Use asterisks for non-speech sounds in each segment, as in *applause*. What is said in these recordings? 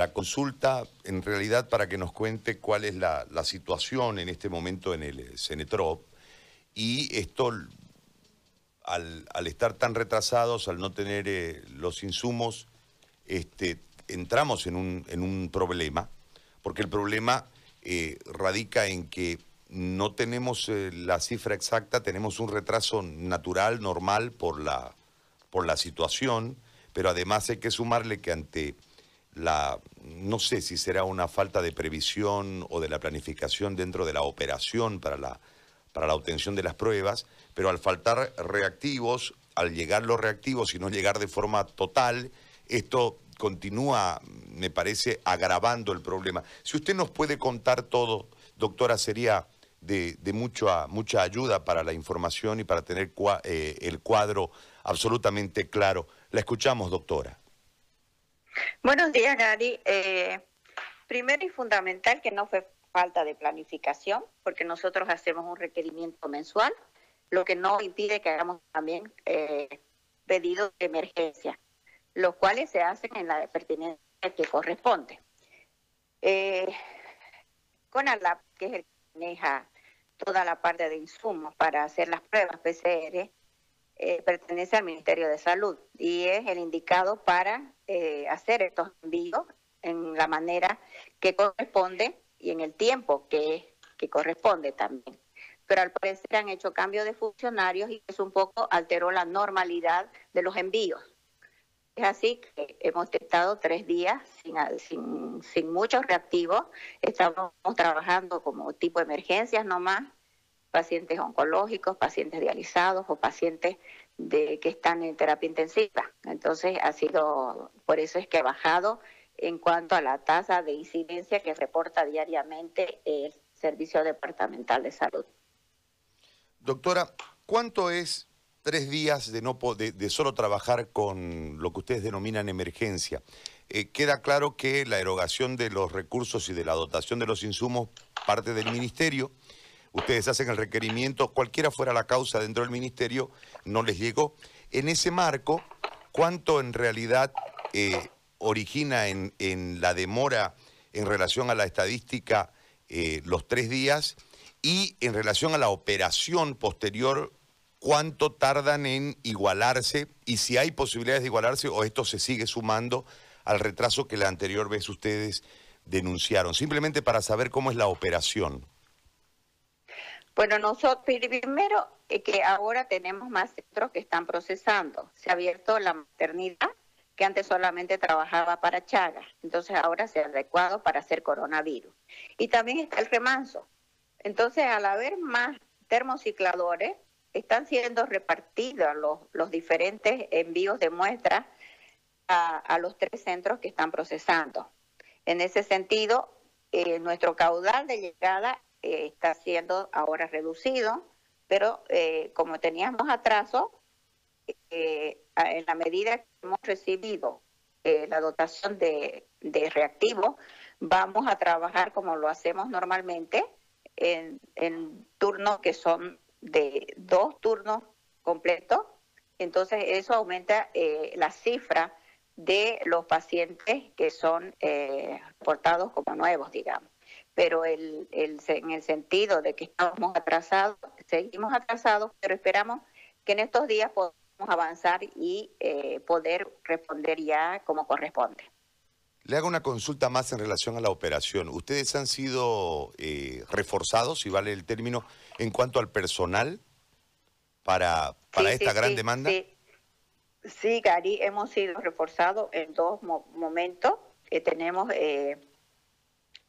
La consulta, en realidad, para que nos cuente cuál es la, situación en este momento en el Cenetrop, y esto, al, estar tan retrasados, al no tener eh, los insumos, este, entramos en un, en un problema, porque el problema eh, radica en que no tenemos eh, la cifra exacta, tenemos un retraso natural, normal, por la, por la situación, pero además hay que sumarle que ante la, no sé si será una falta de previsión o de la planificación dentro de la operación para la, para la obtención de las pruebas, pero al faltar reactivos, al llegar los reactivos y no llegar de forma total, esto continúa, me parece, agravando el problema. Si usted nos puede contar todo, doctora, sería de, mucha, mucha ayuda para la información y para tener eh, el cuadro absolutamente claro. La escuchamos, doctora. Buenos días, Gary. Eh, primero y fundamental que no fue falta de planificación, porque nosotros hacemos un requerimiento mensual, lo que no impide que hagamos también eh, pedidos de emergencia, los cuales se hacen en la pertinencia que corresponde. Eh, con ALAP, que es el que maneja toda la parte de insumos para hacer las pruebas PCR, eh, pertenece al Ministerio de Salud y es el indicado para eh, hacer estos envíos en la manera que corresponde y en el tiempo que, que corresponde también. Pero al parecer han hecho cambio de funcionarios y eso un poco alteró la normalidad de los envíos. Es así que hemos estado tres días sin, sin, muchos reactivos. Estamos trabajando como tipo de emergencias nomás, pacientes oncológicos, pacientes dializados o pacientes de que están en terapia intensiva. Entonces ha sido, por eso es que ha bajado en cuanto a la tasa de incidencia que reporta diariamente el Servicio Departamental de Salud. Doctora, ¿cuánto es tres días de, no, de, solo trabajar con lo que ustedes denominan emergencia? Eh, queda claro que la erogación de los recursos y de la dotación de los insumos parte del Ministerio ustedes hacen el requerimiento, cualquiera fuera la causa dentro del ministerio, no les llegó. En ese marco, ¿cuánto en realidad eh, origina en, la demora en relación a la estadística eh, los tres días? Y en relación a la operación posterior, ¿cuánto tardan en igualarse? Y si hay posibilidades de igualarse o esto se sigue sumando al retraso que la anterior vez ustedes denunciaron. Simplemente para saber cómo es la operación. Bueno, nosotros primero eh, que ahora tenemos más centros que están procesando. Se ha abierto la maternidad que antes solamente trabajaba para Chagas, entonces ahora se ha adecuado para hacer coronavirus. Y también está el remanso. Entonces, al haber más termocicladores, están siendo repartidos los, los diferentes envíos de muestras a, los tres centros que están procesando. En ese sentido, eh, nuestro caudal de llegada eh, está siendo ahora reducido, pero eh, como teníamos atraso, eh, en la medida que hemos recibido la dotación de, de reactivos, vamos a trabajar como lo hacemos normalmente en, en turnos que son de dos turnos completos. Entonces eso aumenta la cifra de los pacientes que son portados como nuevos, digamos pero el, en el sentido de que estamos atrasados, seguimos atrasados, pero esperamos que en estos días podamos avanzar y eh, poder responder ya como corresponde. Le hago una consulta más en relación a la operación. ¿Ustedes han sido eh, reforzados, si vale el término, en cuanto al personal para, para esta gran demanda? Sí. sí, Gary, hemos sido reforzados en dos momentos. que tenemos eh,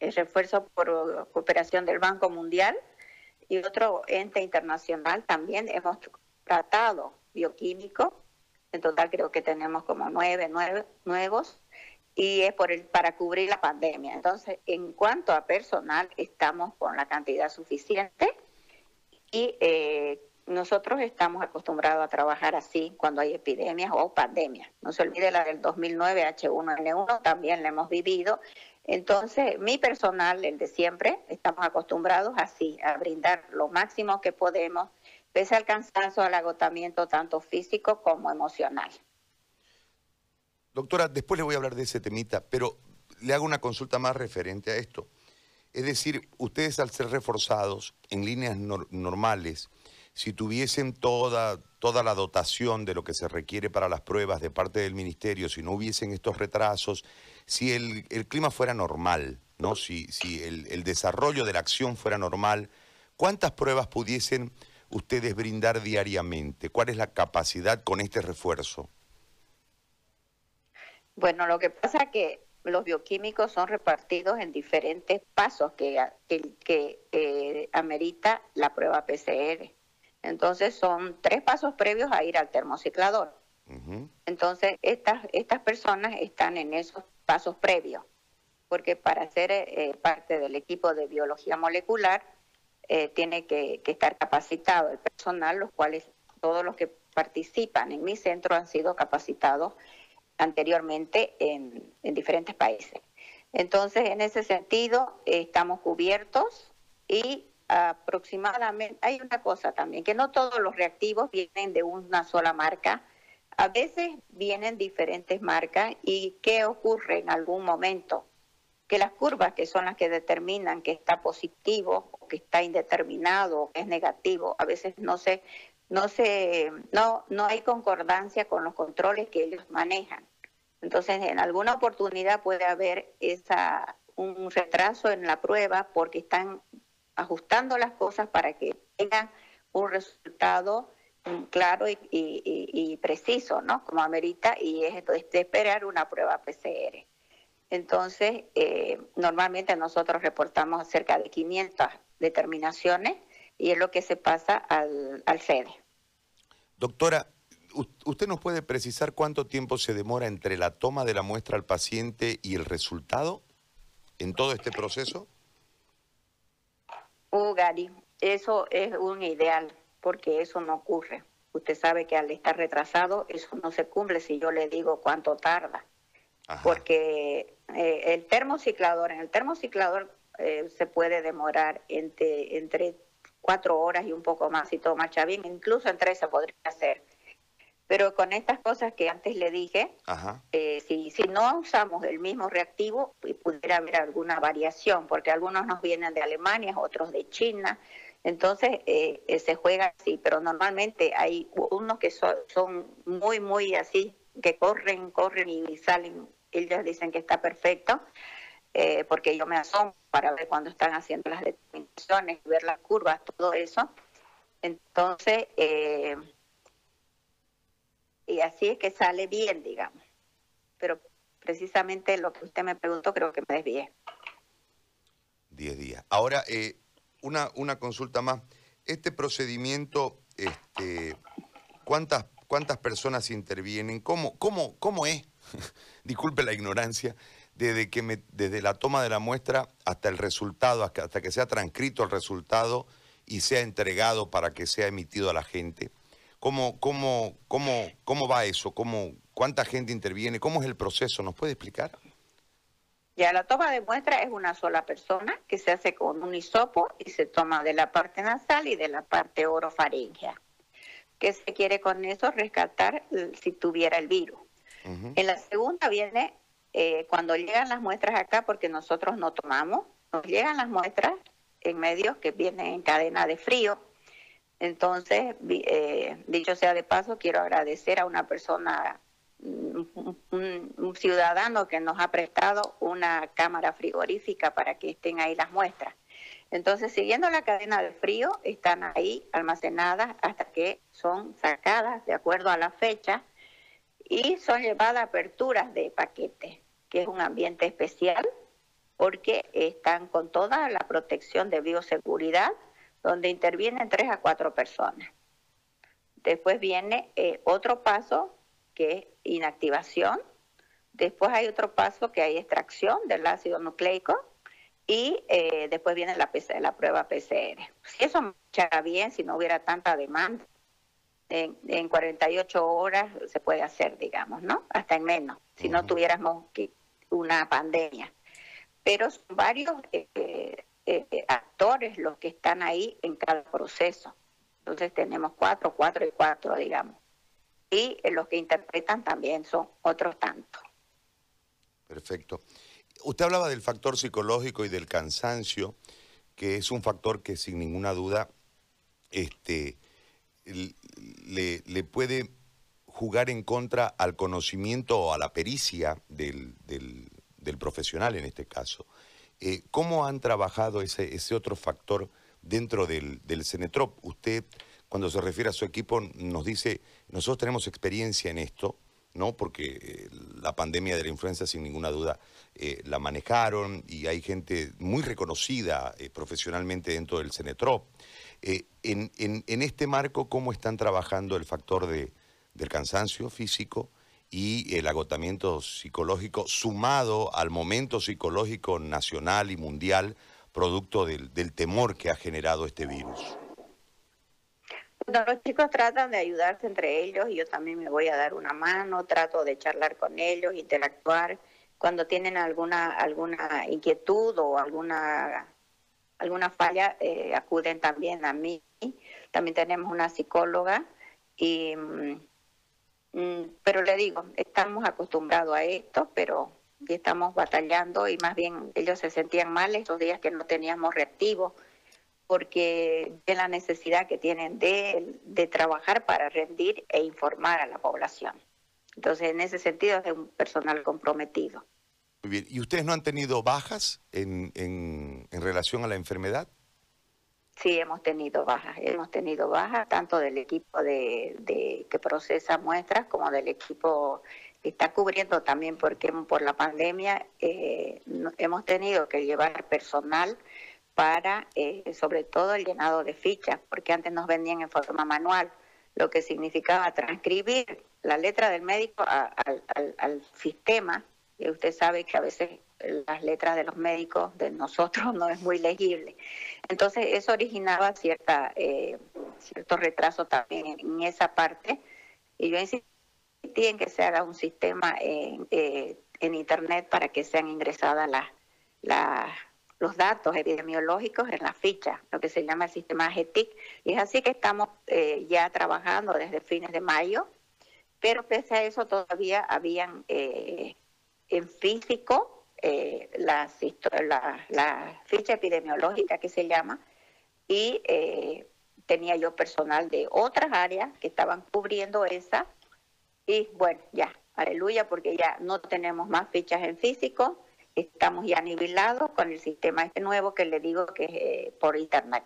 el refuerzo por cooperación del Banco Mundial y otro ente internacional también hemos tratado bioquímico, en total creo que tenemos como nueve, nueve nuevos, y es por el, para cubrir la pandemia. Entonces, en cuanto a personal, estamos con la cantidad suficiente y eh, nosotros estamos acostumbrados a trabajar así cuando hay epidemias o pandemias. No se olvide la del 2009 H1N1, también la hemos vivido entonces, mi personal, el de siempre, estamos acostumbrados así, a brindar lo máximo que podemos, pese al cansancio, al agotamiento tanto físico como emocional. Doctora, después le voy a hablar de ese temita, pero le hago una consulta más referente a esto. Es decir, ustedes al ser reforzados en líneas normales, si tuviesen toda, toda la dotación de lo que se requiere para las pruebas de parte del ministerio, si no hubiesen estos retrasos, si el, clima fuera normal, ¿no? si, si el, desarrollo de la acción fuera normal, ¿cuántas pruebas pudiesen ustedes brindar diariamente? ¿Cuál es la capacidad con este refuerzo? Bueno, lo que pasa es que los bioquímicos son repartidos en diferentes pasos que, que, eh, amerita la prueba PCR. Entonces son tres pasos previos a ir al termociclador. Entonces estas, estas personas están en esos pasos previos, porque para ser eh, parte del equipo de biología molecular eh, tiene que, que, estar capacitado el personal, los cuales todos los que participan en mi centro han sido capacitados anteriormente en, diferentes países. Entonces, en ese sentido, estamos cubiertos y aproximadamente, hay una cosa también, que no todos los reactivos vienen de una sola marca, a veces vienen diferentes marcas y ¿qué ocurre en algún momento? Que las curvas que son las que determinan que está positivo o que está indeterminado o que es negativo, a veces no se no se no no hay concordancia con los controles que ellos manejan. Entonces, en alguna oportunidad puede haber esa un retraso en la prueba porque están ajustando las cosas para que tengan un resultado claro y, preciso, ¿no? Como amerita, y es de esperar una prueba PCR. Entonces, eh, normalmente nosotros reportamos cerca de 500 determinaciones y es lo que se pasa al, al. Doctora, ¿usted nos puede precisar cuánto tiempo se demora entre la toma de la muestra al paciente y el resultado en todo este proceso? Uh, Gary, eso es un ideal, porque eso no ocurre. Usted sabe que al estar retrasado, eso no se cumple si yo le digo cuánto tarda. Porque eh, el termociclador, en el termociclador eh, se puede demorar entre, entre cuatro horas y un poco más si todo marcha bien, incluso en tres se podría hacer. Pero con estas cosas que antes le dije, eh, si, si no usamos el mismo reactivo, pudiera haber alguna variación, porque algunos nos vienen de Alemania, otros de China, entonces eh, eh, se juega así, pero normalmente hay unos que son, son muy, muy así, que corren, corren y salen, ellos dicen que está perfecto, porque yo me asomo para ver cuando están haciendo las determinaciones, ver las curvas, todo eso. Entonces, eh, y así es que sale bien, digamos. Pero precisamente lo que usted me preguntó creo que me desvié. Diez días. Ahora, eh, una, una consulta más. Este procedimiento, este, ¿cuántas, ¿cuántas personas intervienen? ¿Cómo, cómo, cómo es? *laughs* Disculpe la ignorancia. Desde, que me, desde la toma de la muestra hasta el resultado, hasta que sea transcrito el resultado y sea entregado para que sea emitido a la gente. ¿Cómo, cómo, cómo, cómo va eso? ¿Cómo, ¿Cuánta gente interviene? ¿Cómo es el proceso? ¿Nos puede explicar? Ya, la toma de muestra es una sola persona que se hace con un hisopo y se toma de la parte nasal y de la parte orofaringea. ¿Qué se quiere con eso? Rescatar si tuviera el virus. En la segunda viene eh, cuando llegan las muestras acá, porque nosotros no tomamos, nos llegan las muestras en medios que vienen en cadena de frío entonces, eh, dicho sea de paso, quiero agradecer a una persona, un, ciudadano que nos ha prestado una cámara frigorífica para que estén ahí las muestras. Entonces, siguiendo la cadena de frío, están ahí almacenadas hasta que son sacadas de acuerdo a la fecha y son llevadas a aperturas de paquete, que es un ambiente especial porque están con toda la protección de bioseguridad donde intervienen tres a cuatro personas. Después viene eh, otro paso que es inactivación. Después hay otro paso que hay extracción del ácido nucleico y eh, después viene la, la prueba PCR. Si eso marchara bien, si no hubiera tanta demanda, en, en 48 horas se puede hacer, digamos, ¿no? Hasta en menos, si no tuviéramos una pandemia. Pero son varios eh, eh, actores los que están ahí en cada proceso. Entonces tenemos cuatro, cuatro y cuatro, digamos. Y los que interpretan también son otros tantos. Perfecto. usted hablaba del factor psicológico y del cansancio, que es un factor que sin ninguna duda este, le, le puede jugar en contra al conocimiento o a la pericia del, del, profesional en este caso. Eh, ¿Cómo han trabajado ese, otro factor dentro del, Cenetrop? Usted, cuando se refiere a su equipo, nos dice, nosotros tenemos experiencia en esto, ¿no? Porque eh, la pandemia de la influenza, sin ninguna duda, eh, la manejaron y hay gente muy reconocida profesionalmente dentro del Cenetrop. En, en, en, este marco, ¿cómo están trabajando el factor de, del cansancio físico y el agotamiento psicológico sumado al momento psicológico nacional y mundial producto del, temor que ha generado este virus? los chicos tratan de ayudarse entre ellos y yo también me voy a dar una mano, trato de charlar con ellos, interactuar. Cuando tienen alguna alguna inquietud o alguna alguna falla, eh, acuden también a mí. También tenemos una psicóloga y Mm, pero le digo, estamos acostumbrados a esto, pero estamos batallando y más bien ellos se sentían mal estos días que no teníamos reactivo porque de la necesidad que tienen de, de trabajar para rendir e informar a la población. Entonces, en ese sentido, es un personal comprometido. Muy bien. ¿Y ustedes no han tenido bajas en relación a la enfermedad? Sí, hemos tenido bajas, hemos tenido bajas tanto del equipo de, que procesa muestras como del equipo que está cubriendo también porque por la pandemia eh, hemos tenido que llevar personal para eh, sobre todo el llenado de fichas, porque antes nos vendían en forma manual, lo que significaba transcribir la letra del médico al sistema, y usted sabe que a veces las letras de los médicos de nosotros *laughs* no es muy legible. Entonces eso originaba cierta eh, cierto retraso también en, esa parte y yo insistí en que se haga un sistema en, eh, en internet para que sean ingresadas las los datos epidemiológicos en la ficha, lo que se llama el sistema GETIC. Y es así que estamos eh, ya trabajando desde fines de mayo, pero pese a eso todavía habían en físico eh, la, la, ficha epidemiológica que se llama y eh, tenía yo personal de otras áreas que estaban cubriendo esa y bueno, ya, aleluya, porque ya no tenemos más fichas en físico, estamos ya nivelados con el sistema este nuevo que le digo que es eh, por internet.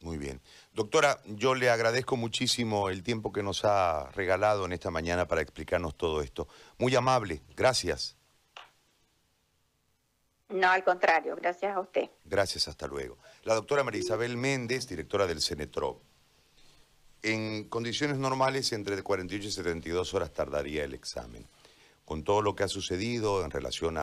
Muy bien. Doctora, yo le agradezco muchísimo el tiempo que nos ha regalado en esta mañana para explicarnos todo esto. Muy amable, gracias. No, al contrario, gracias a usted. Gracias, hasta luego. La doctora María Isabel Méndez, directora del CENETROP. En condiciones normales, entre 48 y 72 horas tardaría el examen. Con todo lo que ha sucedido en relación a